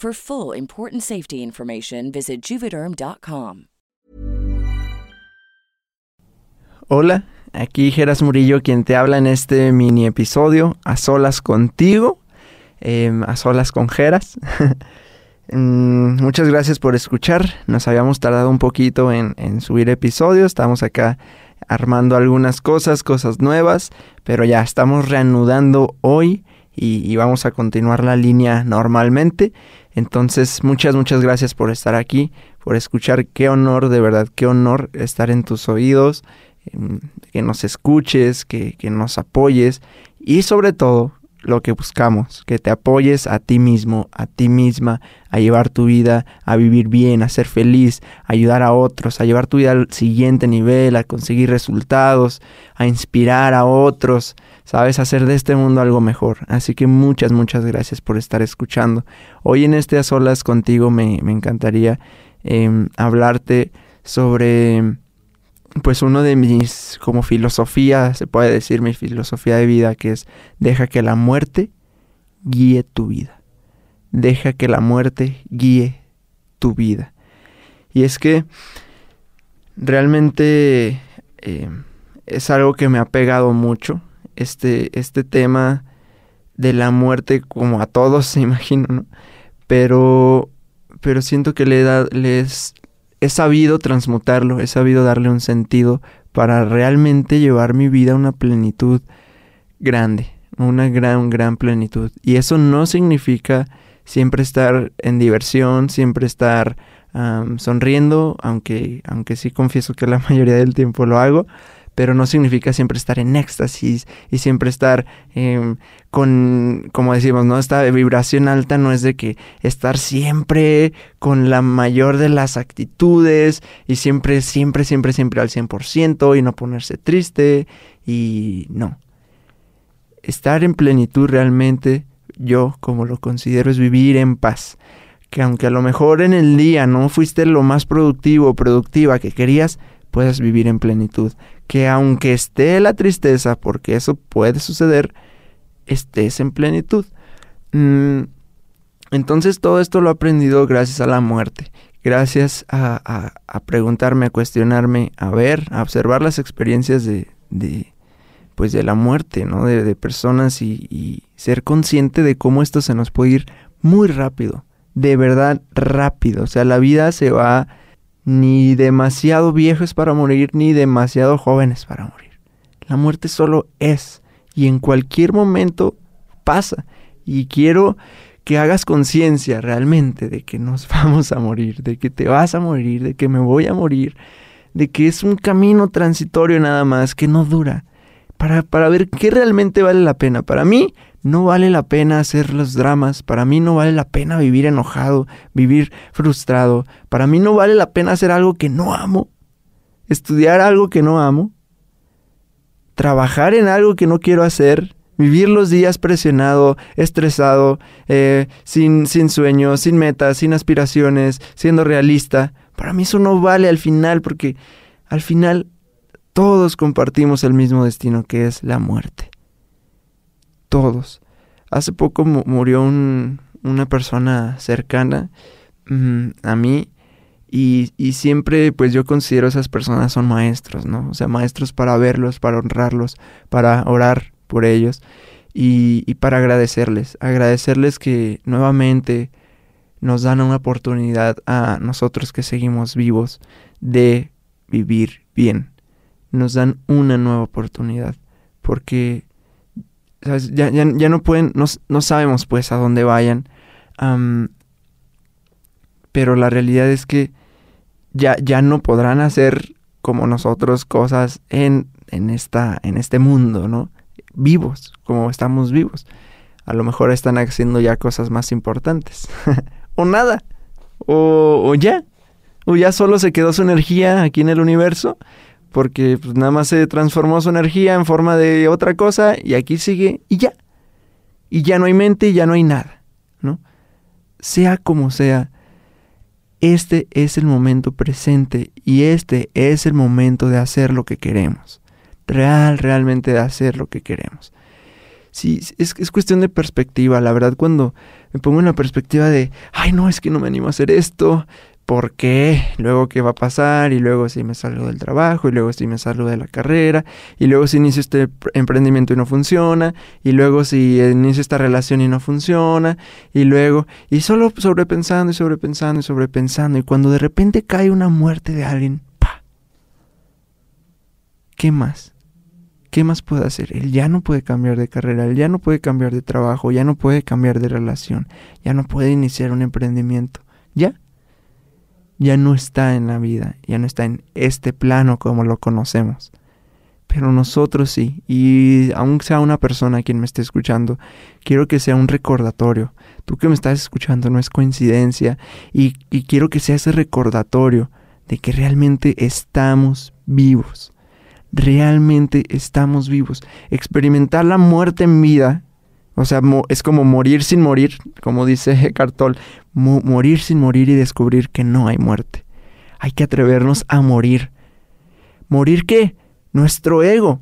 For full important safety information, visit juvederm.com. Hola, aquí Geras Murillo quien te habla en este mini episodio a solas contigo, em, a solas con Geras. Mm, muchas gracias por escuchar. Nos habíamos tardado un poquito en, en subir episodios. Estamos acá armando algunas cosas, cosas nuevas, pero ya estamos reanudando hoy y, vamos a continuar la línea normalmente. Entonces, muchas, muchas gracias por estar aquí, por escuchar. Qué honor, de verdad, qué honor estar en tus oídos, em, que nos escuches, que, que nos apoyes y sobre todo lo que buscamos, que te apoyes a ti mismo, a ti misma, a llevar tu vida, a vivir bien, a ser feliz, a ayudar a otros, a llevar tu vida al siguiente nivel, a conseguir resultados, a inspirar a otros, sabes, hacer de este mundo algo mejor. Así que muchas, muchas gracias por estar escuchando. Hoy en este A Solas contigo me, me encantaría em, hablarte sobre pues uno de mis como filosofía, se puede decir mi filosofía de vida, que es deja que la muerte guíe tu vida. Deja que la muerte guíe tu vida. Y es que realmente eh, es algo que me ha pegado mucho, este, este tema de la muerte como a todos, se imagino, ¿no? Pero, pero siento que le da, les, he sabido transmutarlo, he sabido darle un sentido para realmente llevar mi vida a una plenitud grande, una gran, gran plenitud. Y eso no significa siempre estar en diversión, siempre estar sonriendo, aunque, aunque sí confieso que la mayoría del tiempo lo hago, pero no significa siempre estar en éxtasis y siempre estar em, con, como decimos, ¿no? Esta vibración alta no es de que estar siempre con la mayor de las actitudes y siempre, siempre, siempre, siempre al 100% y no ponerse triste y no. Estar en plenitud realmente, yo como lo considero, es vivir en paz. Que aunque a lo mejor en el día no fuiste lo más productivo o productiva que querías, puedas vivir en plenitud que aunque esté la tristeza, porque eso puede suceder, estés en plenitud. Mm, entonces todo esto lo he aprendido gracias a la muerte, gracias a, preguntarme, a cuestionarme, a ver, a observar las experiencias de, pues de la muerte, ¿no? De, personas y, y, ser consciente de cómo esto se nos puede ir muy rápido, de verdad rápido. O sea, la vida se va ni demasiado viejos para morir, ni demasiado jóvenes para morir. La muerte solo es y en cualquier momento pasa. Y quiero que hagas conciencia realmente de que nos vamos a morir, de que te vas a morir, de que me voy a morir, de que es un camino transitorio nada más, que no dura, para, para ver qué realmente vale la pena. Para mí, no vale la pena hacer los dramas, para mí no vale la pena vivir enojado, vivir frustrado, para mí no vale la pena hacer algo que no amo, estudiar algo que no amo, trabajar en algo que no quiero hacer, vivir los días presionado, estresado, eh, sin, sin sueños, sin metas, sin aspiraciones, siendo realista. Para mí eso no vale al final porque al final todos compartimos el mismo destino que es la muerte todos. Hace poco murió una persona cercana mm, a mí y, siempre pues yo considero esas personas son maestros, ¿no? O sea, maestros para verlos, para honrarlos, para orar por ellos. y, para agradecerles, agradecerles que nuevamente nos dan una oportunidad a nosotros que seguimos vivos de vivir bien. Nos dan una nueva oportunidad porque Ya, ya, no pueden, no, sabemos pues a dónde vayan, pero la realidad es que ya, ya no podrán hacer como nosotros cosas en, en, esta, en este mundo, ¿no? Vivos, como estamos vivos. A lo mejor están haciendo ya cosas más importantes. o nada. O, o, ya. O ya solo se quedó su energía aquí en el universo. Porque pues, nada más se transformó su energía en forma de otra cosa. Y aquí sigue y ya. Y ya no hay mente y ya no hay nada. ¿No? Sea como sea este es el momento presente y este es el momento de hacer lo que queremos. Real, realmente de hacer lo que queremos. Sí, es, es cuestión de perspectiva. La verdad, cuando me pongo en la perspectiva de, ay, no, es que no me animo a hacer esto, por qué, luego qué va a pasar, y luego si me salgo del trabajo, y luego si me salgo de la carrera, y luego si inicio este emprendimiento y no funciona, y luego si inicio esta relación y no funciona, y luego, y solo sobrepensando y sobrepensando y sobrepensando, y cuando de repente cae una muerte de alguien, ¡pa! ¿Qué más? ¿Qué más puede hacer? Él ya no puede cambiar de carrera, él ya no puede cambiar de trabajo, ya no puede cambiar de relación, ya no puede iniciar un emprendimiento. ¿Ya? Ya no está en la vida, ya no está en este plano como lo conocemos. Pero nosotros sí, y aunque sea una persona quien me esté escuchando, quiero que sea un recordatorio. Tú que me estás escuchando no es coincidencia, y, y quiero que sea ese recordatorio de que realmente estamos vivos. Realmente estamos vivos. Experimentar la muerte en vida o sea, es como morir sin morir, como dice Cartol, morir sin morir y descubrir que no hay muerte. Hay que atrevernos a morir. ¿Morir qué? Nuestro ego.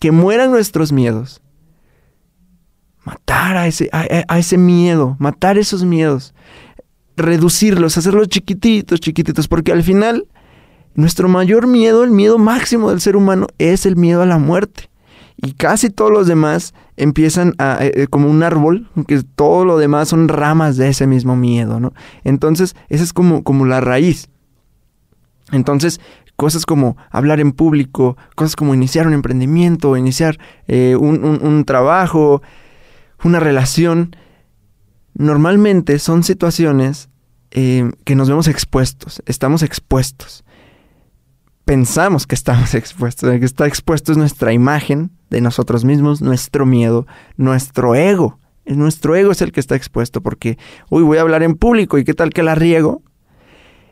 Que mueran nuestros miedos. Matar a ese, a ese miedo, matar esos miedos. Reducirlos, hacerlos chiquititos, chiquititos, porque al final nuestro mayor miedo, el miedo máximo del ser humano, es el miedo a la muerte y casi todos los demás empiezan a, eh, eh, como un árbol, que todo lo demás son ramas de ese mismo miedo, ¿no? Entonces, esa es como, como la raíz. Entonces, cosas como hablar en público, cosas como iniciar un emprendimiento, iniciar eh, un, trabajo, una relación, normalmente son situaciones que nos vemos expuestos, estamos expuestos. Pensamos que estamos expuestos, que está expuesto es nuestra imagen, de nosotros mismos, nuestro miedo, nuestro ego. Nuestro ego es el que está expuesto porque, uy, voy a hablar en público y qué tal que la riego.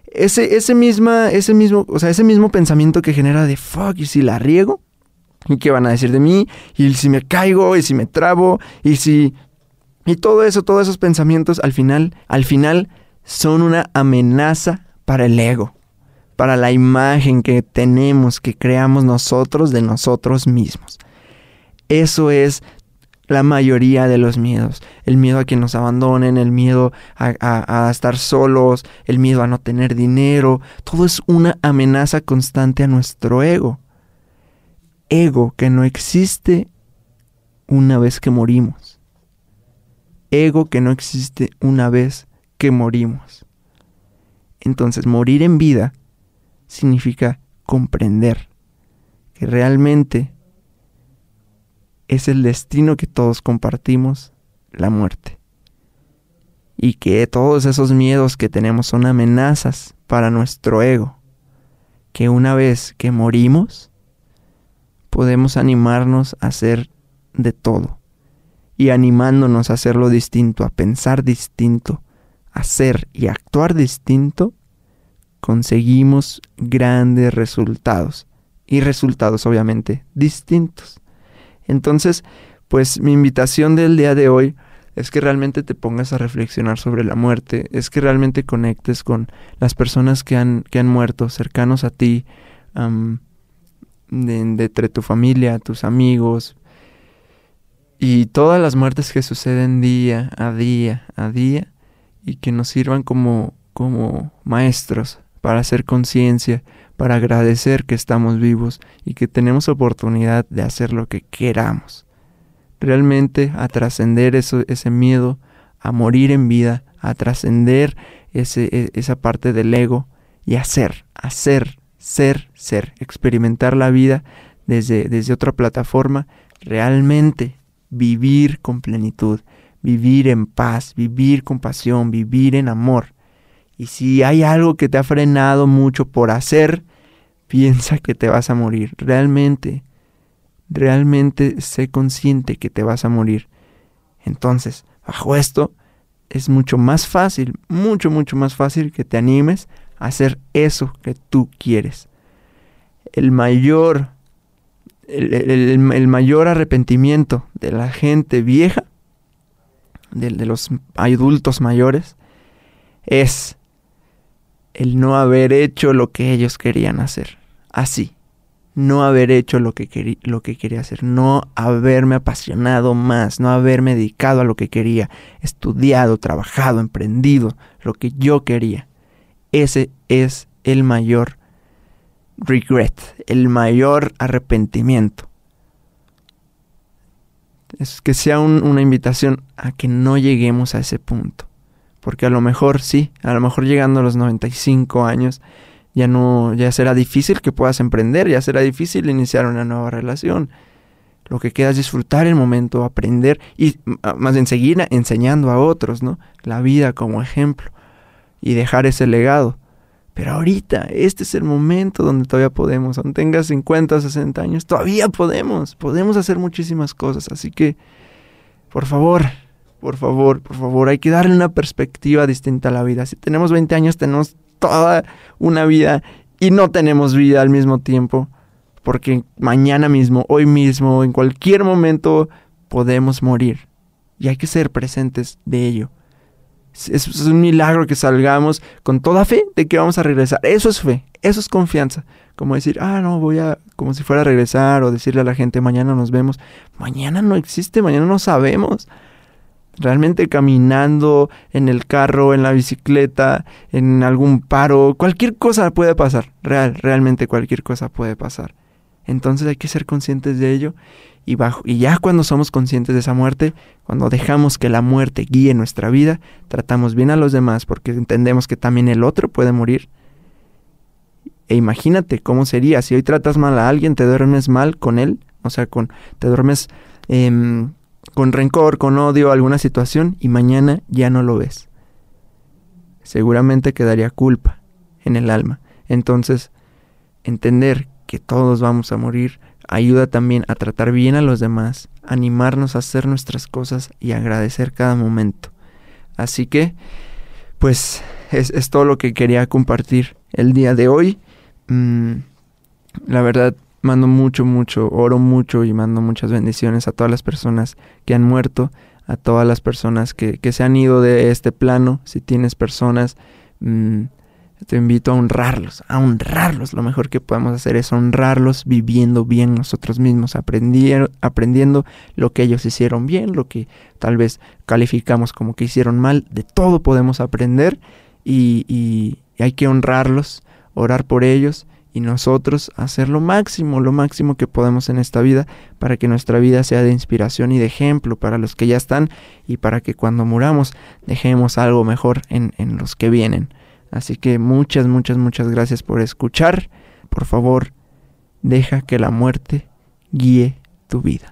Ese, ese, misma, ese, mismo, o sea, ese mismo pensamiento que genera de fuck, ¿y si la riego? ¿Y qué van a decir de mí? ¿Y si me caigo? ¿Y si me trabo? ¿Y si...? Y todo eso, todos esos pensamientos al final, al final son una amenaza para el ego, para la imagen que tenemos, que creamos nosotros de nosotros mismos. Eso es la mayoría de los miedos. El miedo a que nos abandonen, el miedo a, estar solos, el miedo a no tener dinero. Todo es una amenaza constante a nuestro ego. Ego que no existe una vez que morimos. Ego que no existe una vez que morimos. Entonces, morir en vida significa comprender que realmente es el destino que todos compartimos, la muerte. Y que todos esos miedos que tenemos son amenazas para nuestro ego. Que una vez que morimos, podemos animarnos a hacer de todo. Y animándonos a hacerlo distinto, a pensar distinto, a ser y actuar distinto, conseguimos grandes resultados. Y resultados obviamente distintos. Entonces, pues mi invitación del día de hoy es que realmente te pongas a reflexionar sobre la muerte, es que realmente conectes con las personas que han, que han muerto cercanos a ti, de, entre tu familia, tus amigos, y todas las muertes que suceden día a día a día y que nos sirvan como, como maestros para hacer conciencia, para agradecer que estamos vivos y que tenemos oportunidad de hacer lo que queramos. realmente a trascender ese miedo, a morir en vida, a trascender e, esa parte del ego y hacer, hacer, ser, ser, experimentar la vida desde, desde otra plataforma, realmente vivir con plenitud, vivir en paz, vivir con pasión, vivir en amor. Y si hay algo que te ha frenado mucho por hacer, piensa que te vas a morir. Realmente, realmente sé consciente que te vas a morir. Entonces, bajo esto, es mucho más fácil, mucho, mucho más fácil que te animes a hacer eso que tú quieres. El mayor, el, mayor arrepentimiento de la gente vieja, de, de los adultos mayores, es el no haber hecho lo que ellos querían hacer. Así, no haber hecho lo que, lo que quería hacer, no haberme apasionado más, no haberme dedicado a lo que quería, estudiado, trabajado, emprendido, lo que yo quería. Ese es el mayor regret, el mayor arrepentimiento. Es que sea una invitación a que no lleguemos a ese punto. Porque a lo mejor sí, a lo mejor llegando a los 95 años, ya no, ya será difícil que puedas emprender, ya será difícil iniciar una nueva relación. Lo que queda es disfrutar el momento, aprender y más bien seguir enseñando a otros, ¿no? La vida como ejemplo y dejar ese legado. Pero ahorita, este es el momento donde todavía podemos, aunque tengas 50 o 60 años, todavía podemos, podemos hacer muchísimas cosas. Así que, por favor, por favor, por favor, hay que darle una perspectiva distinta a la vida. Si tenemos 20 años, tenemos toda una vida y no tenemos vida al mismo tiempo, porque mañana mismo, hoy mismo, en cualquier momento podemos morir y hay que ser presentes de ello. Es, un milagro que salgamos con toda fe de que vamos a regresar. Eso es fe, eso es confianza. Como decir, ah, no, voy a, como si fuera a regresar o decirle a la gente, mañana nos vemos. Mañana no existe, mañana no sabemos realmente caminando en el carro, en la bicicleta, en algún paro, cualquier cosa puede pasar, real, realmente cualquier cosa puede pasar. Entonces hay que ser conscientes de ello y, bajo, y ya cuando somos conscientes de esa muerte, cuando dejamos que la muerte guíe nuestra vida, tratamos bien a los demás porque entendemos que también el otro puede morir. E imagínate cómo sería si hoy tratas mal a alguien, te duermes mal con él, o sea, con te duermes eh, con rencor, con odio alguna situación y mañana ya no lo ves. Seguramente quedaría culpa en el alma. Entonces, entender que todos vamos a morir ayuda también a tratar bien a los demás, animarnos a hacer nuestras cosas y agradecer cada momento. Así que, pues, es, todo lo que quería compartir el día de hoy. Mm, la verdad, mando mucho, mucho, oro mucho y mando muchas bendiciones a todas las personas que han muerto, a todas las personas que, se han ido de este plano. Si tienes personas, mm, te invito a honrarlos, a honrarlos. Lo mejor que podemos hacer es honrarlos viviendo bien nosotros mismos, aprendiendo, aprendiendo lo que ellos hicieron bien, lo que tal vez calificamos como que hicieron mal. De todo podemos aprender y, y hay que honrarlos, orar por ellos y nosotros hacer lo máximo, lo máximo que podemos en esta vida para que nuestra vida sea de inspiración y de ejemplo para los que ya están y para que cuando muramos dejemos algo mejor en, en los que vienen. Así que muchas, muchas, muchas gracias por escuchar. Por favor, deja que la muerte guíe tu vida.